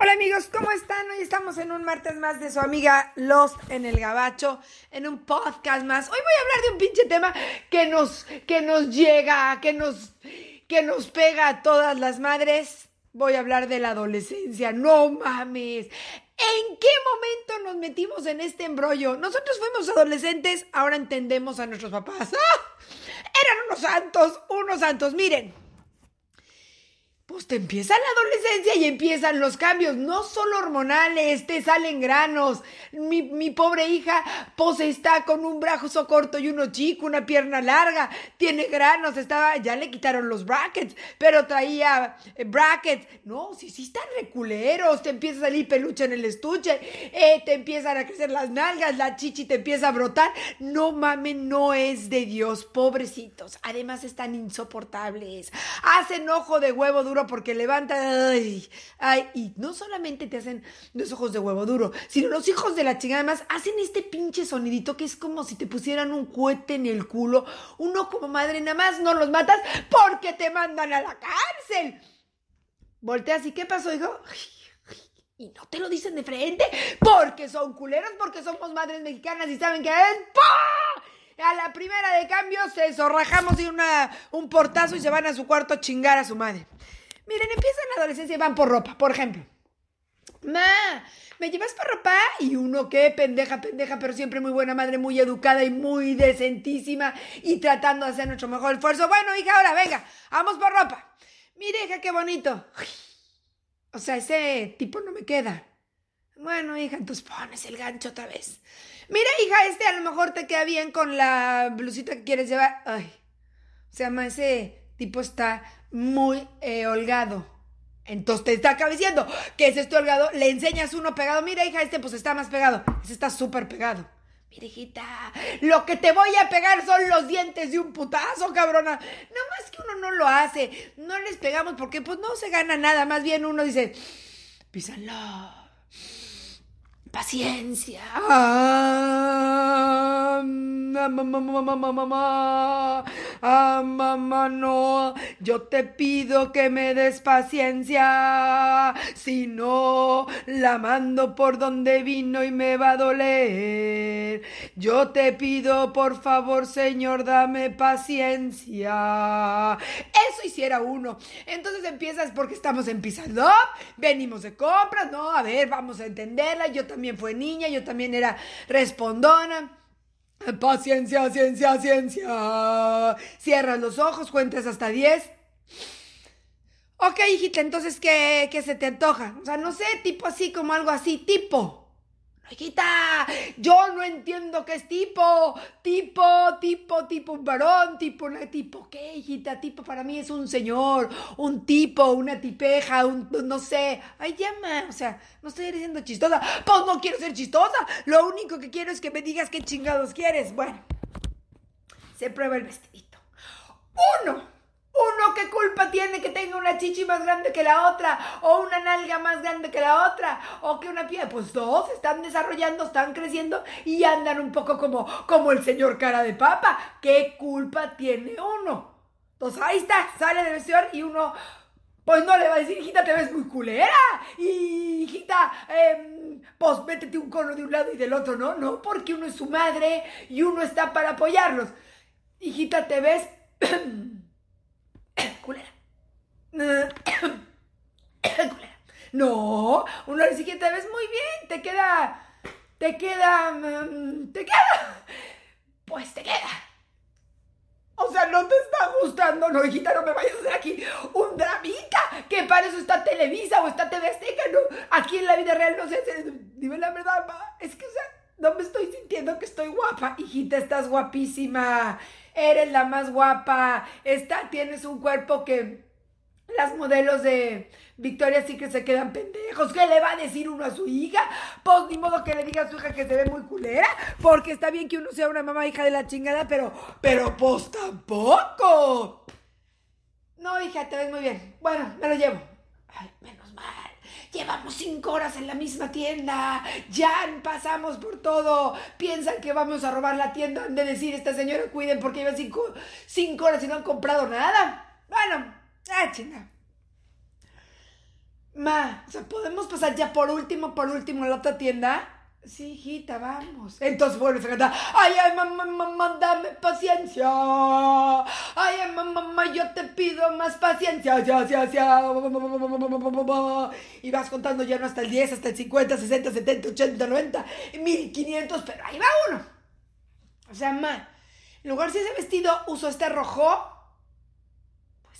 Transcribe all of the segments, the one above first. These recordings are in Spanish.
Hola amigos, ¿cómo están? Hoy estamos en un martes más de su amiga Lost en el Gabacho, en un podcast más. Hoy voy a hablar de un pinche tema que nos, que nos llega, que nos, que nos pega a todas las madres. Voy a hablar de la adolescencia. No mames. ¿En qué momento nos metimos en este embrollo? Nosotros fuimos adolescentes, ahora entendemos a nuestros papás. ¡Ah! Eran unos santos, unos santos. Miren pues te empieza la adolescencia y empiezan los cambios, no solo hormonales, te salen granos. Mi, pobre hija, pues está con un brazo corto y uno chico, una pierna larga, tiene granos, estaba, ya le quitaron los brackets, pero traía eh, brackets. No, sí, sí están reculeros, te empieza a salir peluche en el estuche, eh, te empiezan a crecer las nalgas, la chichi te empieza a brotar. No mames, no es de Dios, pobrecitos. Además están insoportables. Hacen ojo de huevo duro porque levanta, ay, ay, y no solamente te hacen los ojos de huevo duro, sino los hijos de la chingada además hacen este pinche sonidito que es como si te pusieran un cohete en el culo. Uno como madre nada más no los matas porque te mandan a la cárcel. Volteas y ¿qué pasó, hijo? Y no te lo dicen de frente porque son culeros, porque somos madres mexicanas y saben que es a la primera de cambio se zorrajamos y un portazo y se van a su cuarto a chingar a su madre. Miren, empiezan la adolescencia y van por ropa, por ejemplo. Ma, ¿me llevas por ropa? Y uno, qué pendeja, pendeja, pero siempre muy buena madre, muy educada y muy decentísima y tratando de hacer nuestro mejor esfuerzo. Bueno, hija, ahora venga, vamos por ropa. Mire, hija, qué bonito. O sea, ese tipo no me queda. Bueno, hija, entonces pones el gancho otra vez. Mira, hija, este a lo mejor te queda bien con la blusita que quieres llevar. Ay, o sea, ma, ese tipo está muy eh, holgado. Entonces te está cabeceando. ¿Qué es este holgado? Le enseñas uno pegado. Mira, hija, este pues está más pegado. Ese está súper pegado. Mira, hijita, lo que te voy a pegar son los dientes de un putazo, cabrona. No más que uno no lo hace. No les pegamos porque pues no se gana nada. Más bien uno dice, písalo paciencia. Ah, mamá, no, yo te pido que me des paciencia, si no, la mando por donde vino y me va a doler. Yo te pido, por favor, Señor, dame paciencia. Eso hiciera uno. Entonces empiezas porque estamos en Pisadop, venimos de compras, no, a ver, vamos a entenderla, yo también fue niña, yo también era respondona. Paciencia, ciencia, ciencia. Cierras los ojos, cuentas hasta 10. Ok, hijita, entonces, ¿qué, ¿qué se te antoja? O sea, no sé, tipo así, como algo así, tipo. Hijita, yo no entiendo qué es tipo, tipo, tipo, tipo un varón, tipo una tipo, ¿qué, hijita? Tipo para mí es un señor, un tipo, una tipeja, un, no sé, ay, llama, o sea, no estoy diciendo chistosa, pues no quiero ser chistosa, lo único que quiero es que me digas qué chingados quieres. Bueno, se prueba el vestidito. Uno uno, ¿qué culpa tiene que tenga una chichi más grande que la otra? O una nalga más grande que la otra? O que una piel. Pues dos están desarrollando, están creciendo y andan un poco como, como el señor cara de papa. ¿Qué culpa tiene uno? Entonces ahí está, sale del vestidor y uno, pues no le va a decir, hijita, te ves muy culera. Y hijita, eh, pues métete un cono de un lado y del otro, ¿no? No, porque uno es su madre y uno está para apoyarlos. Hijita, te ves. No, uno le dice te ves muy bien, te queda, te queda, mm, te queda, pues te queda. O sea, no te está gustando, no, hijita, no me vayas a hacer aquí un dramita, que para eso está Televisa o está TV Azteca, no, aquí en la vida real no sé, dime la verdad, es que, o sea, no me estoy sintiendo que estoy guapa, hijita, estás guapísima, eres la más guapa, está, tienes un cuerpo que las modelos de Victoria sí que se quedan pendejos. ¿Qué le va a decir uno a su hija? Pues ni modo que le diga a su hija que se ve muy culera, porque está bien que uno sea una mamá hija de la chingada, pero, pero pues tampoco. No, hija, te ves muy bien. Bueno, me lo llevo. Ay, menos mal. Llevamos cinco horas en la misma tienda. Ya pasamos por todo. Piensan que vamos a robar la tienda. De decir, esta señora cuiden porque lleva cinco, horas y no han comprado nada. Bueno, ah, chinga. Ma, o sea, ¿podemos pasar ya por último, por último a la otra tienda? Sí, hijita, vamos. Entonces vuelves a cantar. Ay, ay, mamá, mamá, dame paciencia. Ay, ay, mamá, mamá, yo te pido más paciencia. Ya, ya, ya. Y vas contando ya no hasta el 10, hasta el 50, 60, 70, 80, 90, 1500, pero ahí va uno. O sea, ma, en lugar de ese vestido uso este rojo.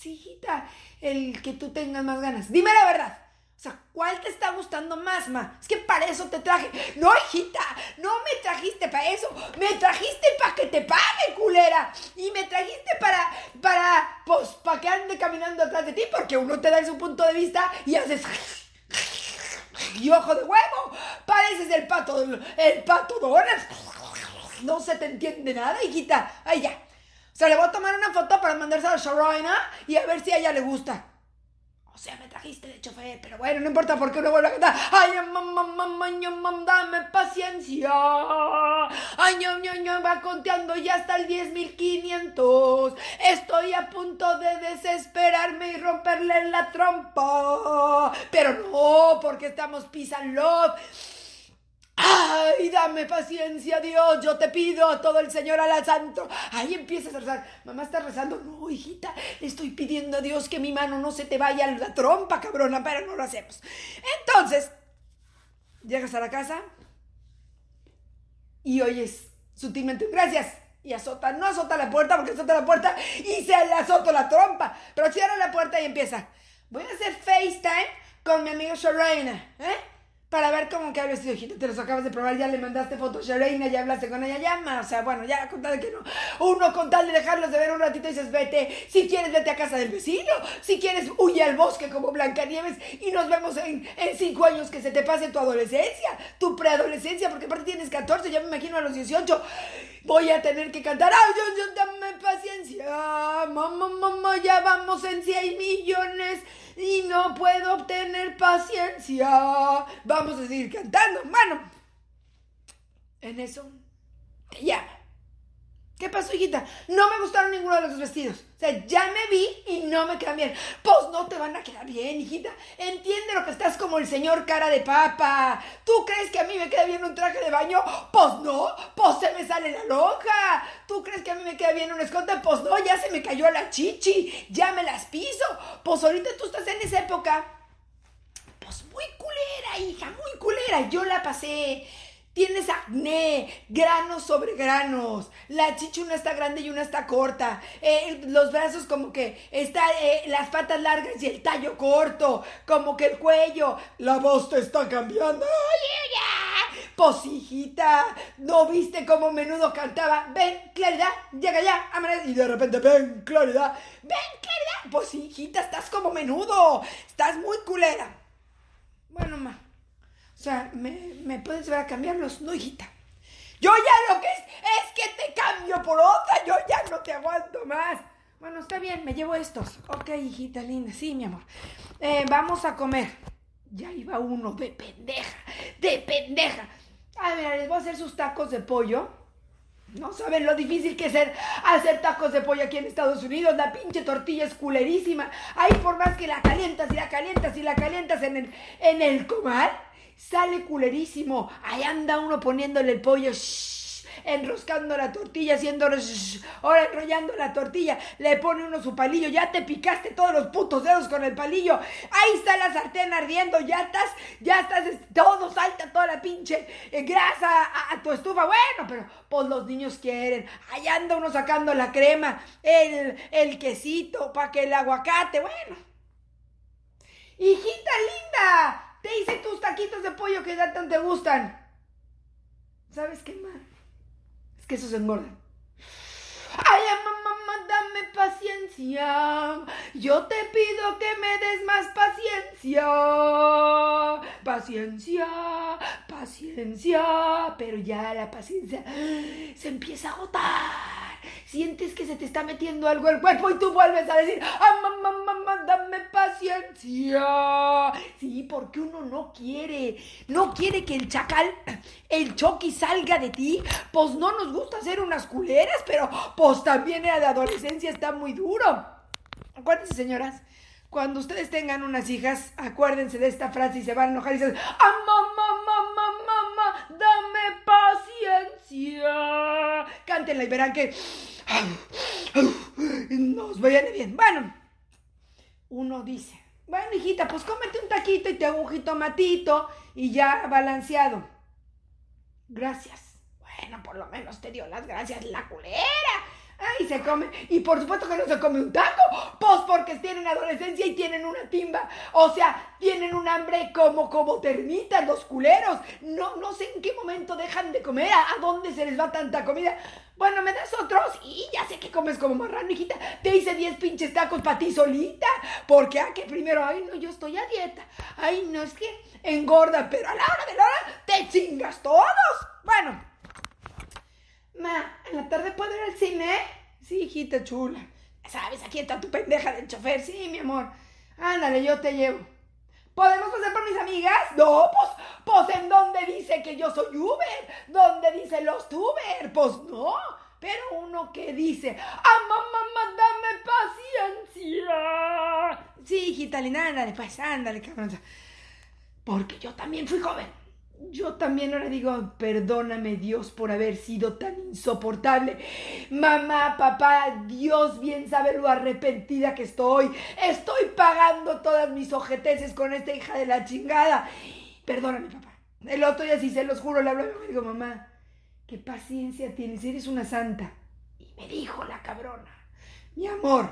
Hijita, el que tú tengas más ganas. Dime la verdad. O sea, ¿cuál te está gustando más, ma? Es que para eso te traje. No, hijita, no me trajiste para eso. Me trajiste para que te pague, culera. Y me trajiste para, para, pues, para que ande caminando atrás de ti, porque uno te da su punto de vista y haces... Y ojo de huevo, pareces el pato, el pato Donald. No se te entiende nada, hijita. Ay, ya. O sea, le voy a tomar una foto para mandársela a Sharona y a ver si a ella le gusta. O sea, me trajiste de chofer, pero bueno, no importa porque no vuelvo a cantar. Ay, mamá, mamá, mamá, dame paciencia. Ay, ño, ño, va conteando ya hasta el 10.500. Estoy a punto de desesperarme y romperle la trompa. Pero no, porque estamos peace love. ¡Ay, dame paciencia, Dios! Yo te pido a todo el Señor al santo. Ahí empiezas a rezar. Mamá está rezando. No, hijita, estoy pidiendo a Dios que mi mano no se te vaya a la trompa, cabrona, pero no lo hacemos. Entonces, llegas a la casa y oyes sutilmente, gracias. Y azota, no azota la puerta porque azota la puerta y se le azota la trompa. Pero cierra la puerta y empieza. Voy a hacer FaceTime con mi amiga Shorena, ¿eh? Para ver cómo que el vestido, hijita, te los acabas de probar, ya le mandaste fotos a Reina, ya hablaste con ella, llama, o sea, bueno, ya con tal de que no, uno con tal de dejarlos de ver un ratito y dices, vete, si quieres vete a casa del vecino, si quieres huye al bosque como Blancanieves y nos vemos en, en cinco años que se te pase tu adolescencia, tu preadolescencia, porque aparte tienes 14, ya me imagino a los 18, voy a tener que cantar, ay, yo, yo, paciencia, mamá, mamá, ya vamos en 100 millones, y no puedo obtener paciencia. Vamos a seguir cantando, mano. En eso te llama. ¿Qué pasó, hijita? No me gustaron ninguno de los vestidos. O sea, ya me vi y no me quedan bien. Pues no te van a quedar bien, hijita. Entiende lo que estás como el señor cara de papa. ¿Tú crees que a mí me queda bien un traje de baño? Pues no, pues se me sale la lonja. ¿Tú crees que a mí me queda bien un escote? Pues no, ya se me cayó la chichi. Ya me las piso. Pues ahorita tú estás en esa época. Pues muy culera, hija, muy culera. Yo la pasé Tienes acné, granos sobre granos. La chicha una está grande y una está corta. Eh, los brazos como que está eh, las patas largas y el tallo corto. Como que el cuello. La voz te está cambiando. ¡Oye, Pues hijita, ¿no viste cómo menudo cantaba? Ven, claridad, llega ya, Y de repente, ven, claridad, ven, claridad. Hijita, estás como menudo. Estás muy culera. Bueno, ma. O sea, ¿me, puedes ver a cambiarlos? No, hijita. Yo ya lo que es, es que te cambio por otra. Yo ya no te aguanto más. Bueno, está bien, me llevo estos. Ok, hijita linda. Sí, mi amor. Eh, vamos a comer. Ya iba uno de pendeja, de pendeja. A ver, les voy a hacer sus tacos de pollo. No saben lo difícil que es hacer tacos de pollo aquí en Estados Unidos. La pinche tortilla es culerísima. Ahí por más que la calientas y la calientas y la calientas en el, en el comal sale culerísimo. Ahí anda uno poniéndole el pollo, enroscando la tortilla, haciendo, ahora enrollando la tortilla, le pone uno su palillo, ya te picaste todos los putos dedos con el palillo, ahí está la sartén ardiendo, ya estás, ya estás, todo salta, toda la pinche eh, grasa a, tu estufa, bueno, pero pues los niños quieren, ahí anda uno sacando la crema, el, el quesito, para que el aguacate, bueno. Hijita linda, te hice tus taquitos de pollo que ya tanto te gustan. ¿Sabes qué más? Es que esos engordan. Ay, mamá, dame paciencia. Yo te pido que me des más paciencia. Paciencia, paciencia. Pero ya la paciencia se empieza a agotar sientes que se te está metiendo algo al cuerpo y tú vuelves a decir, ah, mamá, mamá, dame paciencia. Sí, porque uno no quiere, no quiere que el chacal, el choqui salga de ti. Pues no nos gusta hacer unas culeras, pero pues también la adolescencia está muy duro. Acuérdense, señoras, Cuando ustedes tengan unas hijas, acuérdense de esta frase y se van a enojar y dicen, ¡Ah, mamá, paciencia! Cántenla y verán que nos vayan bien. Bueno, uno dice, bueno, hijita, pues cómete un taquito y te hago un jitomatito y ya balanceado. Gracias. Bueno, por lo menos te dio las gracias la culera. Ay, se come. Y por supuesto que no se come un taco. Pues porque tienen adolescencia y tienen una timba. O sea, tienen un hambre como, como termitas los culeros. No, no sé en qué momento dejan de comer. ¿A, dónde se les va tanta comida? Bueno, me das otros y ya sé que comes como marrano, hijita. Te hice 10 pinches tacos para ti solita. Porque, ah, que primero, ay, no, yo estoy a dieta. Ay, no, es que engorda, pero a la hora de la hora te chingas todos. Bueno, Ma, ¿en la tarde puedo ir al cine? Sí, hijita chula. ¿Sabes? Aquí está tu pendeja del chofer. Sí, mi amor. Ándale, yo te llevo. ¿Podemos pasar por mis amigas? No, pues, pues en dónde dice que yo soy Uber, ¿Dónde dice los tuber, pues no. Pero uno que dice, ¡ah, mamá, dame paciencia! Sí, hijita linda, ándale, pues, ándale, cabrón. Porque yo también fui joven yo también ahora digo, perdóname Dios por haber sido tan insoportable. Mamá, papá, Dios bien sabe lo arrepentida que estoy. Estoy pagando todas mis ojeteces con esta hija de la chingada. Perdóname, papá. El otro día sí se los juro, le hablo y digo, mamá, qué paciencia tienes, eres una santa. Y me dijo la cabrona, mi amor,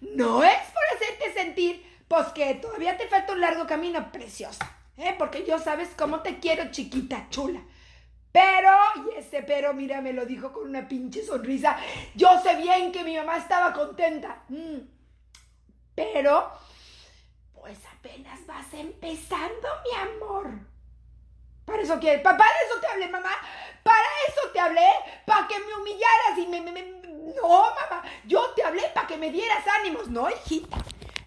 no es por hacerte sentir, pues que todavía te falta un largo camino, preciosa ¿eh? Porque yo sabes cómo te quiero, chiquita, chula. Pero, y ese pero, mira, me lo dijo con una pinche sonrisa. Yo sé bien que mi mamá estaba contenta. Mm. Pero, pues apenas vas empezando, mi amor. Para eso quieres, para eso te hablé, mamá. Para eso te hablé, para que me humillaras y me. No, mamá, yo te hablé para que me dieras ánimos, ¿no, hijita?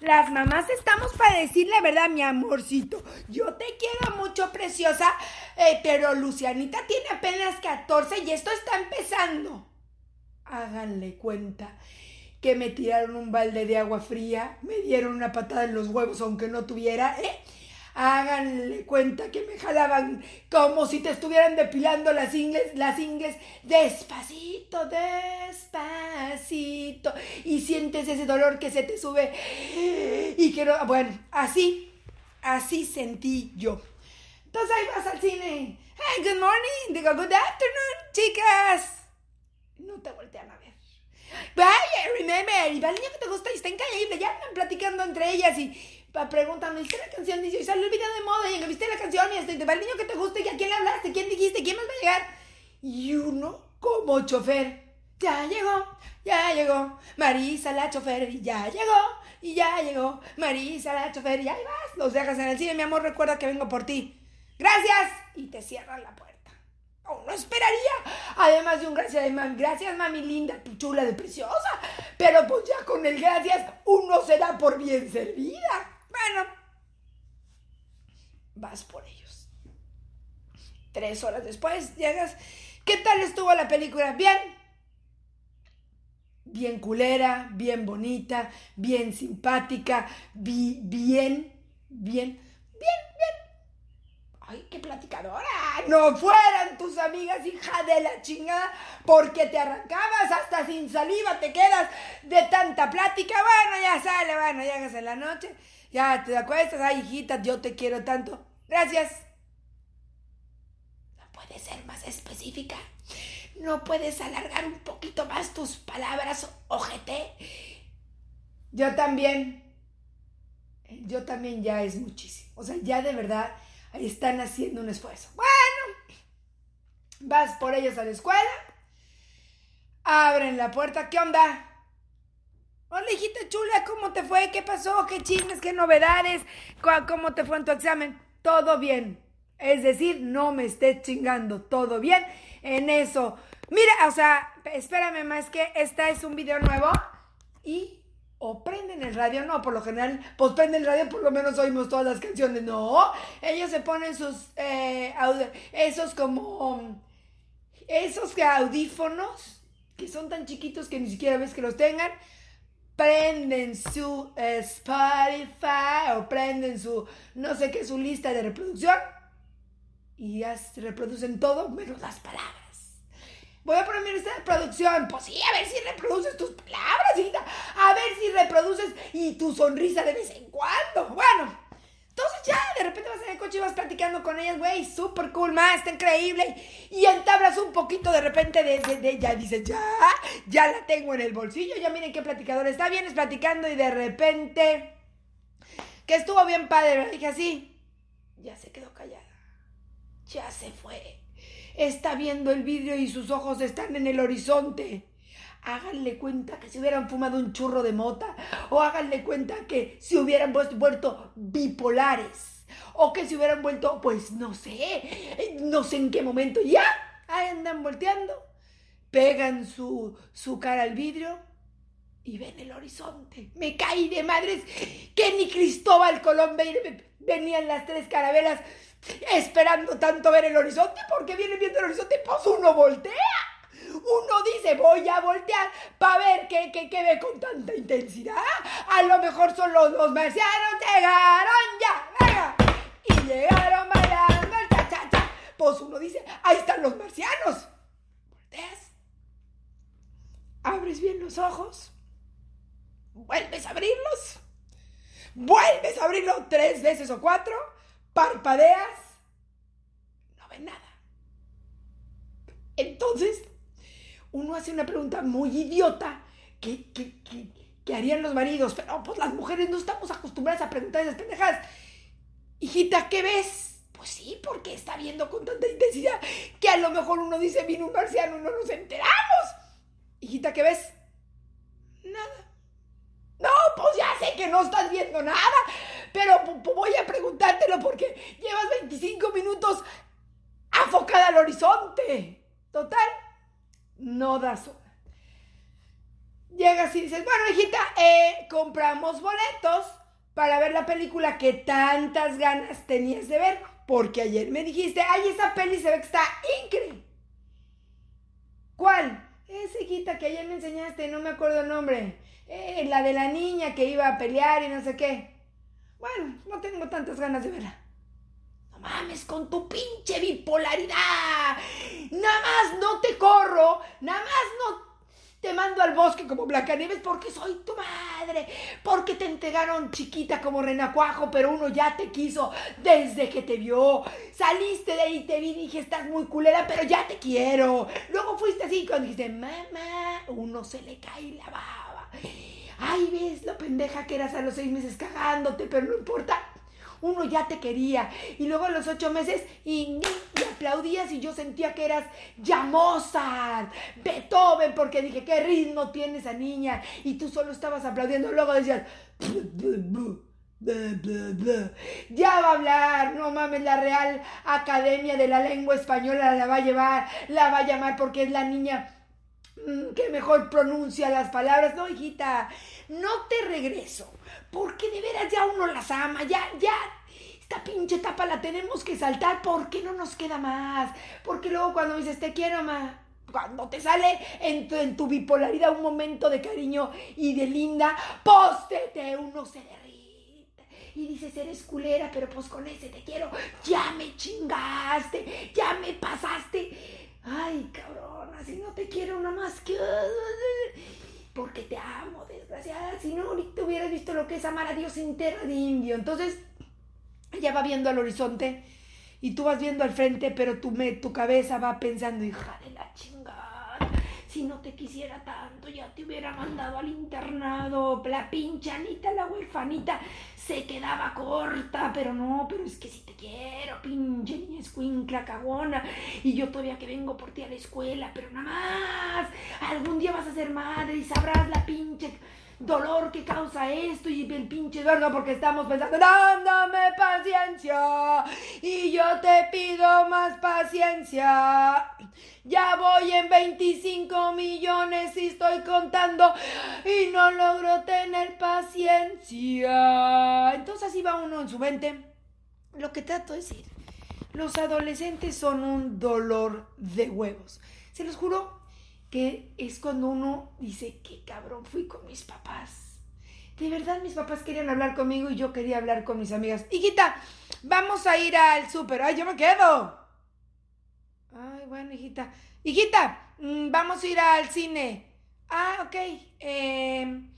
Las mamás estamos para decir la verdad, mi amorcito. Yo te quiero mucho, preciosa, eh, pero Lucianita tiene apenas 14 y esto está empezando. Háganle cuenta que me tiraron un balde de agua fría, me dieron una patada en los huevos aunque no tuviera, ¿eh? Háganle cuenta que me jalaban como si te estuvieran depilando las ingles, las ingles, despacito, despacito. Y sientes ese dolor que se te sube. Y que no, bueno, así, así sentí yo. Entonces ahí vas al cine. Hey, good morning. Digo, good afternoon, chicas. No te voltean a ver. Vaya, remember. Y va el niño que te gusta y está. Ya andan platicando entre ellas y preguntan, ¿viste la canción? Dice, y salió el video de moda y viste la canción y este, te va el niño que te gusta y a quién le hablaste, quién dijiste, quién más va a llegar. Y uno, como chofer, ya llegó, ya llegó, Marisa la chofer y ya llegó, y ya llegó, Marisa la chofer y ahí vas, los dejas en el cine, mi amor, recuerda que vengo por ti. Gracias. Y te cierran la puerta. Uno esperaría, además de un gracias de mami, gracias mami linda, tu chula de preciosa, pero pues ya con el gracias uno será por bien servida. Vas por ellos. Tres horas después llegas. ¿Qué tal estuvo la película? Bien. Bien culera, bien bonita, bien simpática, bien, bien, bien, bien. ¡Ay, qué platicadora! No fueran tus amigas, hija de la chingada, porque te arrancabas hasta sin saliva, te quedas de tanta plática. Bueno, ya sale, bueno, llegas en la noche ya te acuestas, ay hijita, yo te quiero tanto. Gracias. No puedes ser más específica. No puedes alargar un poquito más tus palabras, ojete. Yo también. Yo también ya es muchísimo. O sea, ya de verdad están haciendo un esfuerzo. Bueno, vas por ellos a la escuela. Abren la puerta. ¿Qué onda? Hola, hijita chula, ¿cómo te fue? ¿Qué pasó? ¿Qué chismes? ¿Qué novedades? ¿Cómo te fue en tu examen? Todo bien. Es decir, no me estés chingando. Todo bien en eso. Mira, o sea, espérame más que esta es un video nuevo y o prenden el radio, no, por lo general, pues prenden el radio, por lo menos oímos todas las canciones, no, ellos se ponen sus, eh, esos como, esos audífonos, que son tan chiquitos que ni siquiera ves que los tengan, prenden su Spotify o prenden su no sé qué, su lista de reproducción y ya se reproducen todo menos las palabras. Voy a poner mi lista de producción. Pues sí, a ver si reproduces tus palabras, hijita. A ver si reproduces y tu sonrisa de vez en cuando. Bueno, entonces ya de repente vas en el coche y vas platicando con ellas, güey, súper cool, más, está increíble. Y entablas un poquito de repente de, de, ya dices, ya, ya la tengo en el bolsillo, ya miren qué platicador está, vienes platicando y de repente, que estuvo bien padre, dije así, ya se quedó callada, ya se fue está viendo el vidrio y sus ojos están en el horizonte. Háganle cuenta que se hubieran fumado un churro de mota o háganle cuenta que se hubieran vuelto bipolares o que se hubieran vuelto, pues no sé, no sé en qué momento ya, andan volteando, pegan su, su cara al vidrio y ven el horizonte. Me caí de madres que ni Cristóbal Colón venían las tres carabelas esperando tanto ver el horizonte porque viene viendo el horizonte, pues uno voltea. Uno dice, voy a voltear para ver qué, qué, ve con tanta intensidad. A lo mejor son los, los marcianos, llegaron ya, venga. Y llegaron bailando el cha, cha, cha. Pues uno dice, ahí están los marcianos. Volteas, abres bien los ojos, vuelves a abrirlos, vuelves a abrirlos tres veces o cuatro parpadeas, no ves nada. Entonces, uno hace una pregunta muy idiota que, que, harían los maridos, pero pues las mujeres no estamos acostumbradas a preguntar esas pendejadas. Hijita, ¿qué ves? Pues sí, porque está viendo con tanta intensidad que a lo mejor uno dice, vino un marciano y no nos enteramos. Hijita, ¿qué ves? Nada. No, pues ya sé que no estás viendo nada, pero voy a preguntártelo porque llevas 25 minutos afocada al horizonte. Total, no das una. Llegas y dices, bueno, hijita, eh, compramos boletos para ver la película que tantas ganas tenías de ver. Porque ayer me dijiste, ay, esa peli se ve que está increíble. ¿Cuál? Esa hijita que ayer me enseñaste, no me acuerdo el nombre. Eh, la de la niña que iba a pelear y no sé qué. Bueno, no tengo tantas ganas de verla. Mames con tu pinche bipolaridad. Nada más no te corro, nada más no te mando al bosque como Blancanieves porque soy tu madre, porque te entregaron chiquita como renacuajo, pero uno ya te quiso desde que te vio. Saliste de ahí, te vi y dije, estás muy culera, pero ya te quiero. Luego fuiste así cuando dijiste, mamá, uno se le cae la baba. Ay, ves lo pendeja que eras a los seis meses cagándote, pero no importa. Uno ya te quería. Y luego a los ocho meses y, aplaudías y yo sentía que eras ya Mozart, Beethoven, porque dije, qué ritmo tiene esa niña. Y tú solo estabas aplaudiendo. Luego decías, ya va a hablar, no mames, la Real Academia de la Lengua Española la va a llevar, la va a llamar porque es la niña que mejor pronuncia las palabras. No, hijita, no te regreso, porque de veras ya uno las ama, ya, ya. Esta pinche etapa la tenemos que saltar porque no nos queda más. Porque luego cuando dices te quiero, más cuando te sale en tu, en tu, bipolaridad un momento de cariño y de linda, póstete, uno se derrite. Y dices, eres culera, pero pues con ese te quiero, ya me chingaste, ya me si no te quiero nada más que... Porque te amo, desgraciada. Si no, ahorita hubieras visto lo que es amar a Dios en de indio. Entonces, ella va viendo al horizonte y tú vas viendo al frente, pero tu, me, tu cabeza va pensando, hija de la chingada, si no te quisiera tanto, ya te hubiera mandado al internado. La pinchanita, la huerfanita, se quedaba corta, pero no, pero es que si te quiero, pinche niña escuincla cagona, y yo todavía que vengo por ti a la escuela, pero nada más, algún día vas a ser madre y sabrás la pinche dolor que causa esto y el pinche dolor, porque estamos pensando, dándome paciencia y yo te pido más paciencia. Ya voy en 25 millones y estoy contando y no logro tener paciencia. Entonces así va uno en su mente. Lo que trato de decir, los adolescentes son un dolor de huevos. Se los juro que es cuando uno dice, qué cabrón fui con mis papás. De verdad mis papás querían hablar conmigo y yo quería hablar con mis amigas. Hijita, vamos a ir al súper. Ay, yo me quedo. Ay, bueno, hijita. Hijita, mm, vamos a ir al cine. Ah, ok. Em,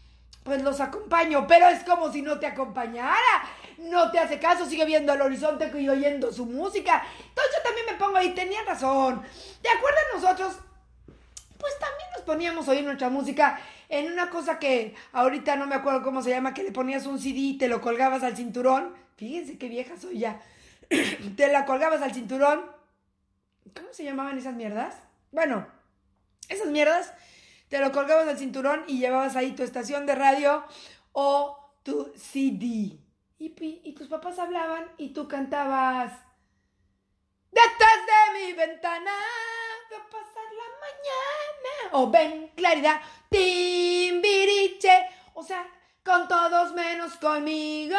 pues los acompaño, pero es como si no te acompañara. No te hace caso, sigue viendo al horizonte y oyendo su música. Entonces yo también me pongo ahí, tenía razón. ¿Te acuerdas nosotros? Pues también nos poníamos a oír nuestra música en una cosa que ahorita no me acuerdo cómo se llama, que le ponías un CD y te lo colgabas al cinturón. Fíjense qué vieja soy ya. te la colgabas al cinturón. ¿Cómo se llamaban esas mierdas? Bueno, esas mierdas te lo colgabas al cinturón y llevabas ahí tu estación de radio o tu CD. Y, y tus papás hablaban y tú cantabas. Detrás de mi ventana la mañana. O ven, claridad, timbiriche. O sea, con todos menos conmigo.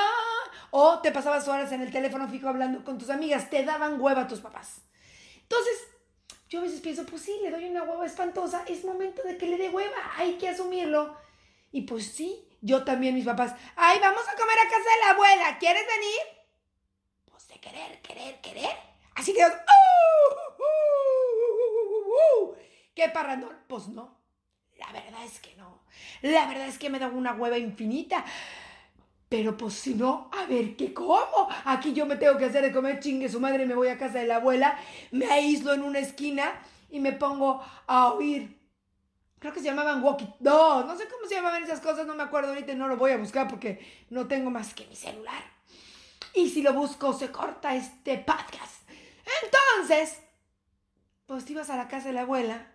O te pasabas horas en el teléfono fijo hablando con tus amigas. Te daban hueva tus papás. Entonces, yo a veces pienso, pues sí, le doy una hueva espantosa, es momento de que le dé hueva, hay que asumirlo. Y pues sí, yo también, mis papás, ay, vamos a comer a casa de la abuela, ¿quieres venir? Pues de querer, querer, querer. Así que, ¡uh! ¡Uh! ¿Qué parrandón? Pues no, la verdad es que no. La verdad es que me da una hueva infinita. Pero pues si no, a ver, ¿qué como? Aquí yo me tengo que hacer de comer chingue su madre, me voy a casa de la abuela, me aíslo en una esquina y me pongo a oír. Creo que se llamaban walkie. No, no sé cómo se llamaban esas cosas, no me acuerdo ahorita y no lo voy a buscar porque no tengo más que mi celular. Y si lo busco, se corta este podcast. Entonces, pues ibas a la casa de la abuela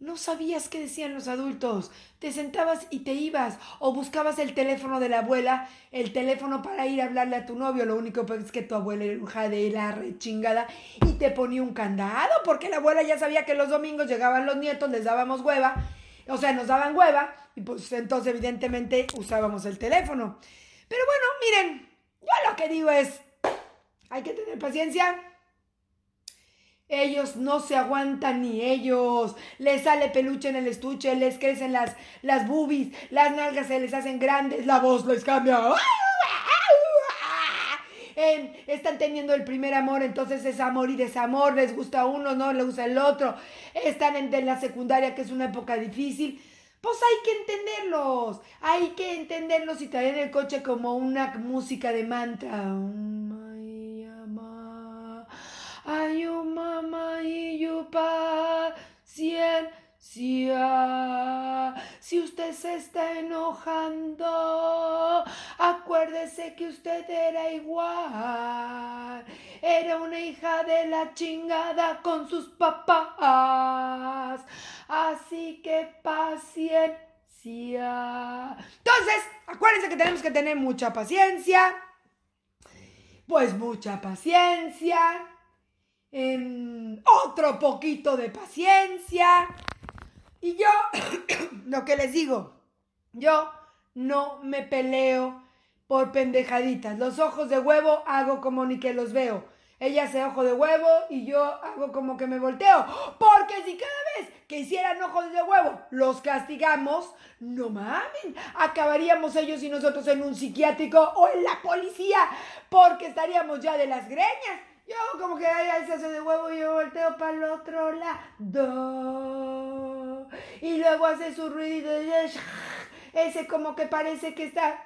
no sabías qué decían los adultos. Te sentabas y te ibas. O buscabas el teléfono de la abuela, el teléfono para ir a hablarle a tu novio. Lo único es que tu abuela era jade, la rechingada. Y te ponía un candado, porque la abuela ya sabía que los domingos llegaban los nietos, les dábamos hueva. O sea, nos daban hueva. Y pues entonces, evidentemente, usábamos el teléfono. Pero bueno, miren, yo lo que digo es: hay que tener paciencia ellos no se aguantan ni ellos. Les sale peluche en el estuche, les crecen las, las boobies, las nalgas se les hacen grandes, la voz les cambia. están teniendo el primer amor, entonces es amor y desamor, les gusta uno, no les gusta el otro. Están en, la secundaria, que es una época difícil. Pues hay que entenderlos, hay que entenderlos y traer el coche como una música de mantra. Ay, mamá y yo paciencia. Si usted se está enojando, acuérdese que usted era igual. Era una hija de la chingada con sus papás. Así que paciencia. Entonces, acuérdense que tenemos que tener mucha paciencia. Pues mucha paciencia otro poquito de paciencia. Y yo, lo que les digo, yo no me peleo por pendejaditas. Los ojos de huevo hago como ni que los veo. Ella hace ojo de huevo y yo hago como que me volteo. Porque si cada vez que hicieran ojos de huevo los castigamos, no mamen, acabaríamos ellos y nosotros en un psiquiátrico o en la policía porque estaríamos ya de las greñas. Yo como que ahí se hace de huevo y yo volteo para el otro lado. Y luego hace su ruido ese como que parece que está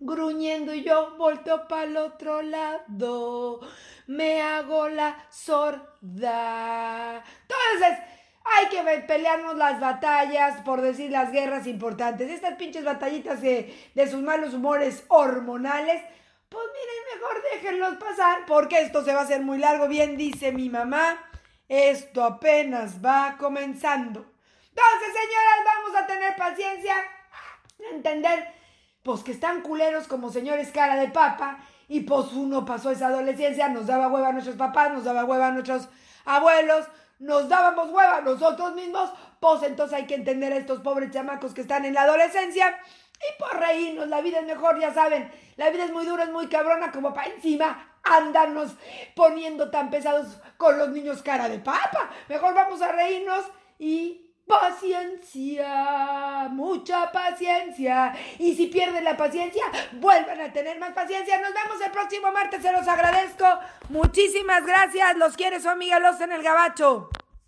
gruñendo y yo volteo para el otro lado. Me hago la sorda. Entonces, hay que pelearnos las batallas, por decir las guerras importantes. Estas pinches batallitas de, de sus malos humores hormonales pues miren, mejor déjenlos pasar porque esto se va a hacer muy largo. Bien dice mi mamá, esto apenas va comenzando. Entonces, señoras, vamos a tener paciencia, entender, pues que están culeros como señores cara de papa y pues uno pasó esa adolescencia, nos daba hueva a nuestros papás, nos daba hueva a nuestros abuelos, nos dábamos hueva a nosotros mismos, pues entonces hay que entender a estos pobres chamacos que están en la adolescencia y por reírnos, la vida es mejor, ya saben. La vida es muy dura, es muy cabrona, como para encima andarnos poniendo tan pesados con los niños cara de papa. Mejor vamos a reírnos y paciencia, mucha paciencia. Y si pierden la paciencia, vuelvan a tener más paciencia. Nos vemos el próximo martes, se los agradezco. Muchísimas gracias. Los quiere su amiga Los en el Gabacho.